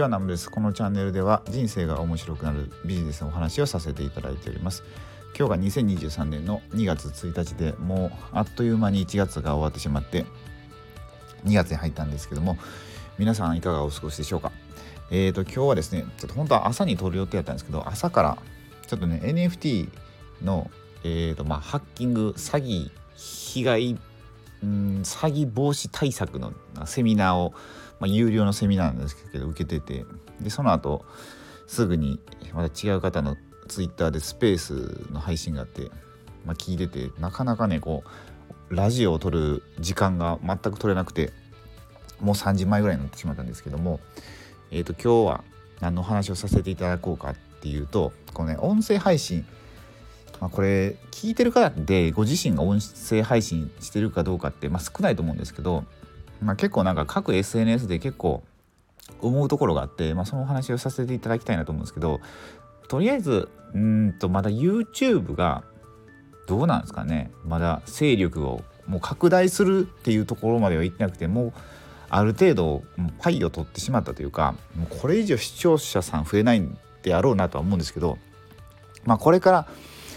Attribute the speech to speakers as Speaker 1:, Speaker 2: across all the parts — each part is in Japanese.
Speaker 1: ちはナムです。このチャンネルでは人生が面白くなるビジネスのお話をさせていただいております。今日が2023年の2月1日でもうあっという間に1月が終わってしまって2月に入ったんですけども皆さんいかがお過ごしでしょうか？えーと今日はですねちょっと本当は朝に撮る予定だったんですけど朝からちょっとね NFT のえーとまあハッキング詐欺被害うん詐欺防止対策のセミナーを、まあ、有料のセミナーなんですけど受けてて。でその後すぐにまた違う方のツイッターでスペースの配信があって、まあ、聞いててなかなかねこうラジオを撮る時間が全く取れなくてもう3時前ぐらいになってしまったんですけども、えー、と今日は何の話をさせていただこうかっていうとこのね音声配信まあ、これ聞いてる方でご自身が音声配信してるかどうかって、まあ、少ないと思うんですけど、まあ、結構なんか各 SNS で結構思うところがあって、まあ、そのお話をさせていただきたいなと思うんですけどとりあえずうんとまだ YouTube がどうなんですかね。まだ勢力をもう拡大するっていうところまでは行ってなくてもうある程度パイを取ってしまったというかもうこれ以上視聴者さん増えないんであろうなとは思うんですけどまあこれから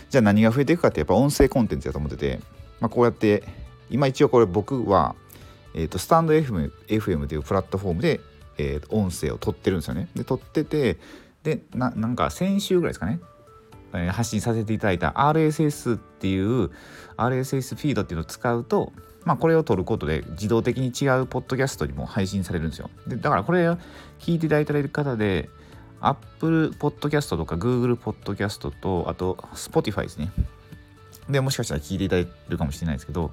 Speaker 1: じゃあ何が増えていくかってやっぱ音声コンテンツだと思ってて、まあ、こうやって今一応これ僕は、えー、とスタンド FM, FM というプラットフォームで、えー、音声を撮ってるんですよね。で撮っててでななんか先週ぐらいですかね、えー、発信させていただいた RSS っていう RSS フィードっていうのを使うとまあ、これを取ることで自動的に違うポッドキャストにも配信されるんですよ。でだからこれ聞いていただいてる方で Apple Podcast とか Google Podcast と、あと Spotify ですね。で、もしかしたら聞いていただいてるかもしれないですけど、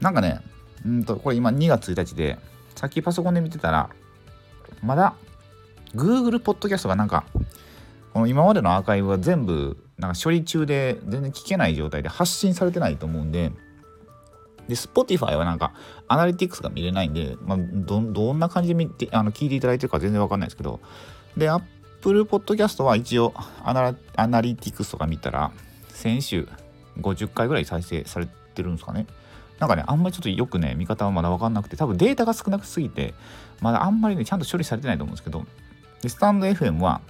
Speaker 1: なんかね、うんと、これ今2月1日で、さっきパソコンで見てたら、まだ Google Podcast がなんか、この今までのアーカイブは全部なんか処理中で全然聞けない状態で発信されてないと思うんで、で、Spotify はなんか、アナリティクスが見れないんで、まあ、どどんな感じで見てあの聞いていただいてるか全然わかんないですけど、で、Apple Podcast は一応アナアナリティクスとか見たら先週50回ぐらい再生されてるんですかね。なんかね、あんまりちょっとよくね、見方はまだ分かんなくて、多分データが少なくすぎて、まだあんまりね、ちゃんと処理されてないと思うんですけど、で、スタンド FM は、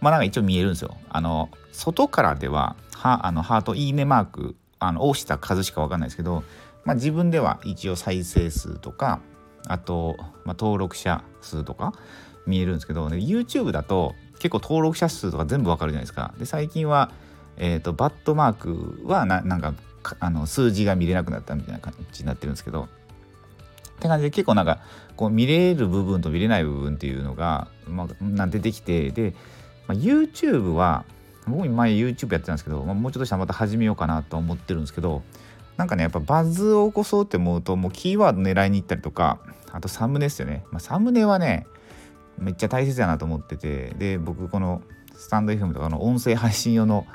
Speaker 1: まあなんか一応見えるんですよ。あの、外からでは、はあのハート、いいねマーク、あの、押した数しか分かんないですけど、まあ自分では一応再生数とか、あと、まあ、登録者数とか、見えるんですけど、ね、YouTube だと結構登録者数とか全部わかるじゃないですか。で最近は、えーと、バットマークはななんかあの数字が見れなくなったみたいな感じになってるんですけどって感じで結構なんかこう見れる部分と見れない部分っていうのが、まあ、出てきてで、まあ、YouTube は僕も前 YouTube やってたんですけど、まあ、もうちょっとしたらまた始めようかなと思ってるんですけどなんかねやっぱバズを起こそうって思うともうキーワード狙いに行ったりとかあとサムネですよね、まあ、サムネはねめっちゃ大切やなと思っててで僕このスタンド FM とかの音声配信用の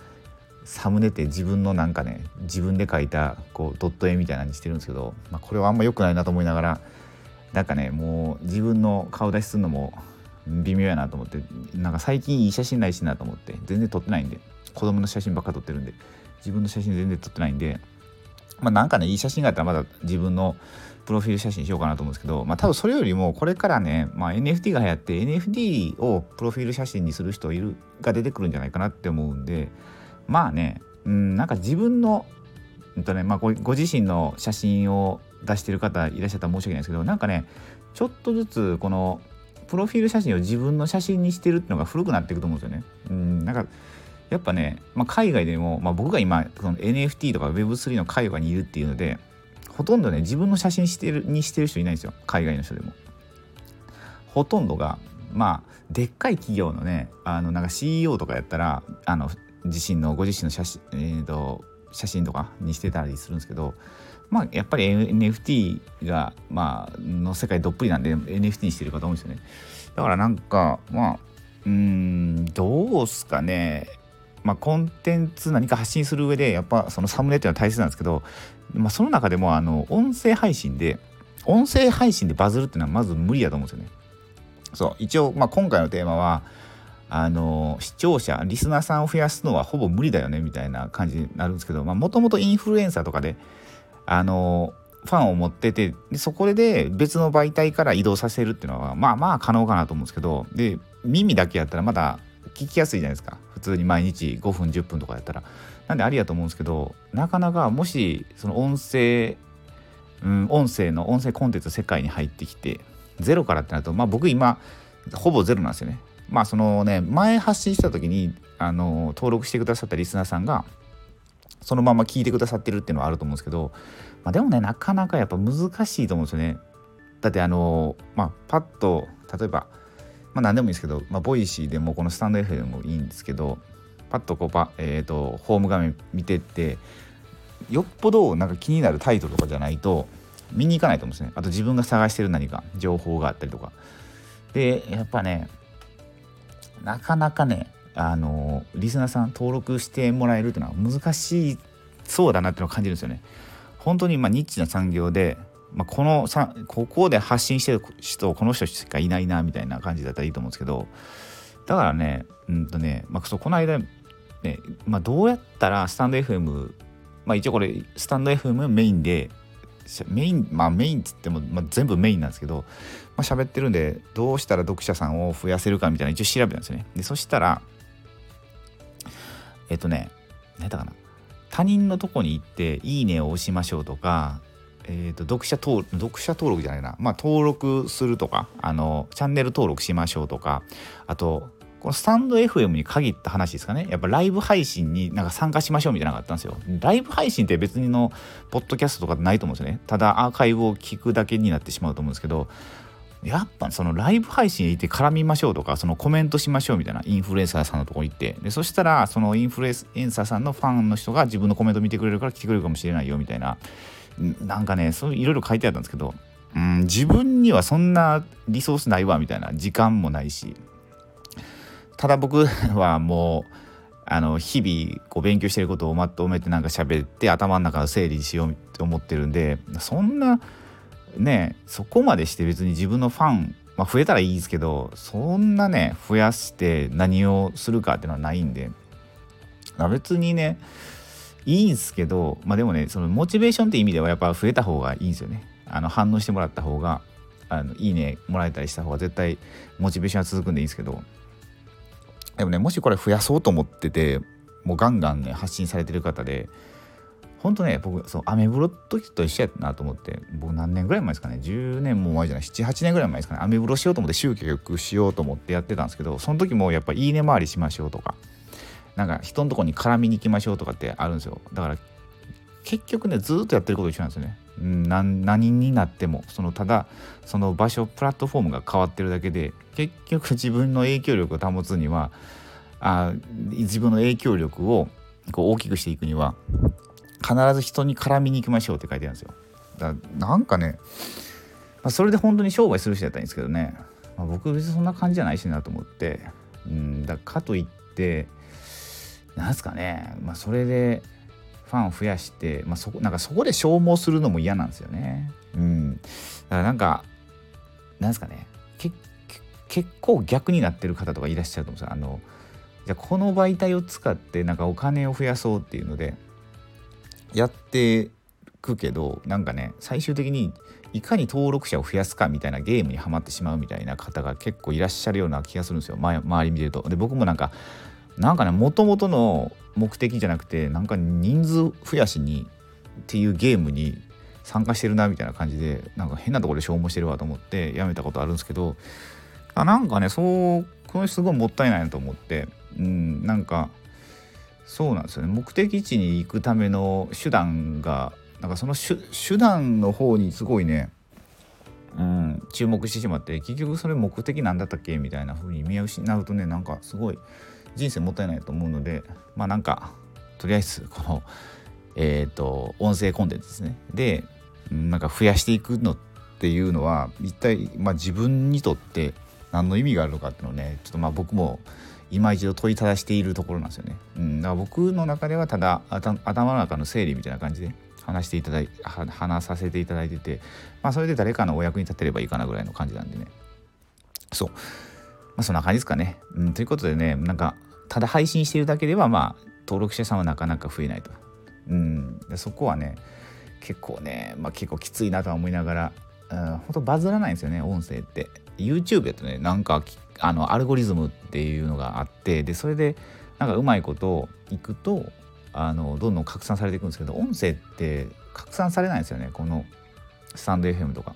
Speaker 1: サムネって自分のなんかね自分で書いたこうドット絵みたいなのにしてるんですけど、まあ、これはあんま良くないなと思いながらなんかねもう自分の顔出しするのも微妙やなと思ってなんか最近いい写真ないしなと思って全然撮ってないんで子供の写真ばっか撮ってるんで自分の写真全然撮ってないんでまあなんかねいい写真があったらまだ自分のプロフィール写真しようかなと思うんですけど、まあ、多分それよりもこれからね、まあ、NFT が流行って NFT をプロフィール写真にする人いるが出てくるんじゃないかなって思うんでまあね、うん、なんか自分の、うんとねまあ、ごご自身の写真を出してる方いらっしゃったら申し訳ないですけどなんかねちょっとずつこのプロフィール写真を自分の写真にしてるっていうのが古くなっていくと思うんですよね。うん、なんかやっぱね、まあ、海外でも、まあ、僕が今その NFT とか Web3 の海外にいるっていうのでほとんどね自分の写真してるにしてる人いないんですよ海外の人でも。ほとんどがまあでっかい企業のねあのなんか CEO とかやったらあの自身のご自身の写真,、えーと、写真とかにしてたりするんですけどまあやっぱり NFT がまあの世界どっぷりなんで NFT にしてる方多いんですよね。だからなんかまあうんどうすかねまあ、コンテンツ何か発信する上でやっぱそのサムネっていうのは大切なんですけど、まあ、その中でもあの音声配信で音声配信でバズるっていうのはまず無理だと思うんですよね。そう一応、まあ、今回のテーマはあの視聴者リスナーさんを増やすのはほぼ無理だよねみたいな感じになるんですけどもともとインフルエンサーとかであのファンを持っててでそこで別の媒体から移動させるっていうのはまあまあ可能かなと思うんですけどで耳だけやったらまだ聞きやすいじゃないですか。普通に毎日5分10分とかやったら。なんでありやと思うんですけどなかなかもしその音声うん、音声の音声コンテンツ世界に入ってきてゼロからってなるとまあ僕今ほぼゼロなんですよね。まあそのね前発信した時にあの登録してくださったリスナーさんがそのまま聞いてくださってるっていうのはあると思うんですけど、まあ、でもねなかなかやっぱ難しいと思うんですよね。だってあのまあパッと例えばまあ何でもいいですけど、まあ、 Voicyでもこのスタンド F でもいいんですけどパッとこうパ、えーと、ホーム画面見てってよっぽどなんか気になるタイトルとかじゃないと見に行かないと思うんですね。あと自分が探してる何か情報があったりとか。でやっぱねなかなかねあのリスナーさん登録してもらえるっていうのは難しそうだなっていうのを感じるんですよね。本当にまあニッチな産業で、まあ、このさここで発信してる人この人しかいないなみたいな感じだったらいいと思うんですけどだからねうんとね、まあ、そうこの間ね、まあ、どうやったらスタンド FM まあ一応これスタンド FM メインでメインまあメインっつっても、まあ、全部メインなんですけど、まあ、喋ってるんでどうしたら読者さんを増やせるかみたいな一応調べたんですよね。でそしたらえっとね何だかな。他人のとこに行って「いいね」を押しましょうとか、えーと、読者登読者登録じゃないな、まあ、登録するとかあのチャンネル登録しましょうとかあとこのスタンド FM に限った話ですかね。やっぱライブ配信になんか参加しましょうみたいなのがあったんですよ。ライブ配信って別にのポッドキャストとかないと思うんですよね。ただアーカイブを聞くだけになってしまうと思うんですけどやっぱそのライブ配信へ行って絡みましょうとかそのコメントしましょうみたいなインフルエンサーさんのとこ行って。でそしたらそのインフルエンサーさんのファンの人が自分のコメント見てくれるから来てくれるかもしれないよみたいな。なんかねそういろいろ書いてあったんですけどうん自分にはそんなリソースないわみたいな時間もないし。ただ僕はもうあの日々こう勉強してることをまとめてなんか喋って頭の中を整理しようと思ってるんでそんなねそこまでして別に自分のファン、まあ、増えたらいいですけどそんなね増やして何をするかっていうのはないんで、別にねいいんすけどまあでもねそのモチベーションって意味ではやっぱ増えた方がいいんですよね。あの反応してもらった方があのいいねもらえたりした方が絶対モチベーションは続くんでいいんですけどでもねもしこれ増やそうと思っててもうガンガンね発信されてる方でほんとね僕そうアメブロ時と一緒やなと思って僕何年ぐらい前ですかね10年も前じゃない78年ぐらい前ですかねアメブロしようと思って集客しようと思ってやってたんですけどその時もやっぱいいね回りしましょうとかなんか人のとこに絡みに行きましょうとかってあるんですよだから結局ねずっとやってること一緒なんですよね。何何になってもそのただその場所プラットフォームが変わってるだけで結局自分の影響力を保つにはあ自分の影響力をこう大きくしていくには必ず人に絡みに行きましょうって書いてあるんですよ。だなんかね、まあ、それで本当に商売する人やったんですけどね、まあ、僕別にそんな感じじゃないしなと思ってうんだかといってなんすかね、まあ、それでファンを増やして、まあ、そこなんかそこで消耗するのも嫌なんですよね。うん、だからなんかなんすかね結構逆になってる方とかいらっしゃると思うんですよ。あのじゃこの媒体を使ってなんかお金を増やそうっていうのでやってくけどなんかね最終的にいかに登録者を増やすかみたいなゲームにはまってしまうみたいな方が結構いらっしゃるような気がするんですよ周り見てると。で僕もなんかなんかねもともとの目的じゃなくてなんか人数増やしにっていうゲームに参加してるなみたいな感じでなんか変なところで消耗してるわと思ってやめたことあるんですけどあなんかねそうこれすごいもったいないなと思って。うんなんかそうなんですよね。目的地に行くための手段がなんかその手段の方にすごいねうん、注目してしまって結局それ目的なんだったっけ？みたいな風に見失うとねなんかすごい人生もったいないと思うのでまあなんかとりあえずこのえっ、ー、と音声コンテンツですね。でなんか増やしていくのっていうのは一体、まあ、自分にとって何の意味があるのかっていうのをねちょっとまあ僕も今一度問いただしているところなんですよね。うん、だから僕の中ではただ頭の中の整理みたいな感じで話していただい話させていただいてて、まあ、それで誰かのお役に立てればいいかなぐらいの感じなんでね。そう。まあそんな感じですかね、うん、ということでねなんかただ配信してるだけではまあ登録者さんはなかなか増えないと、うん、でそこはね結構ね、まあ、結構きついなとは思いながら、うん、本当バズらないんですよね音声って。YouTube やとねなんかあのアルゴリズムっていうのがあってでそれでなんかうまいこといくとあのどんどん拡散されていくんですけど音声って拡散されないんですよねこのスタンド FM とか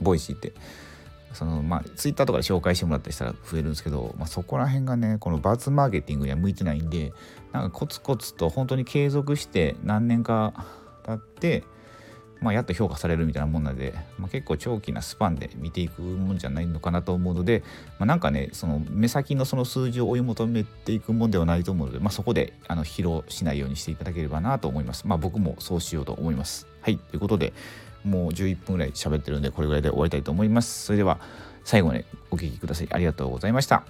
Speaker 1: Voicyって。そのまあツイッターとかで紹介してもらったりしたら増えるんですけど、まあ、そこら辺がねこのバズマーケティングには向いてないんでなんかコツコツと本当に継続して何年か経ってまあ、やっと評価されるみたいなもんなので、まあ、結構長期なスパンで見ていくもんじゃないのかなと思うので、まあ、なんかねその目先のその数字を追い求めていくもんではないと思うので、まあ、そこであの疲労しないようにしていただければなと思います。まあ、僕もそうしようと思います。はいということでもう11分ぐらい喋ってるんでこれぐらいで終わりたいと思います。それでは最後までお聴きください。ありがとうございました。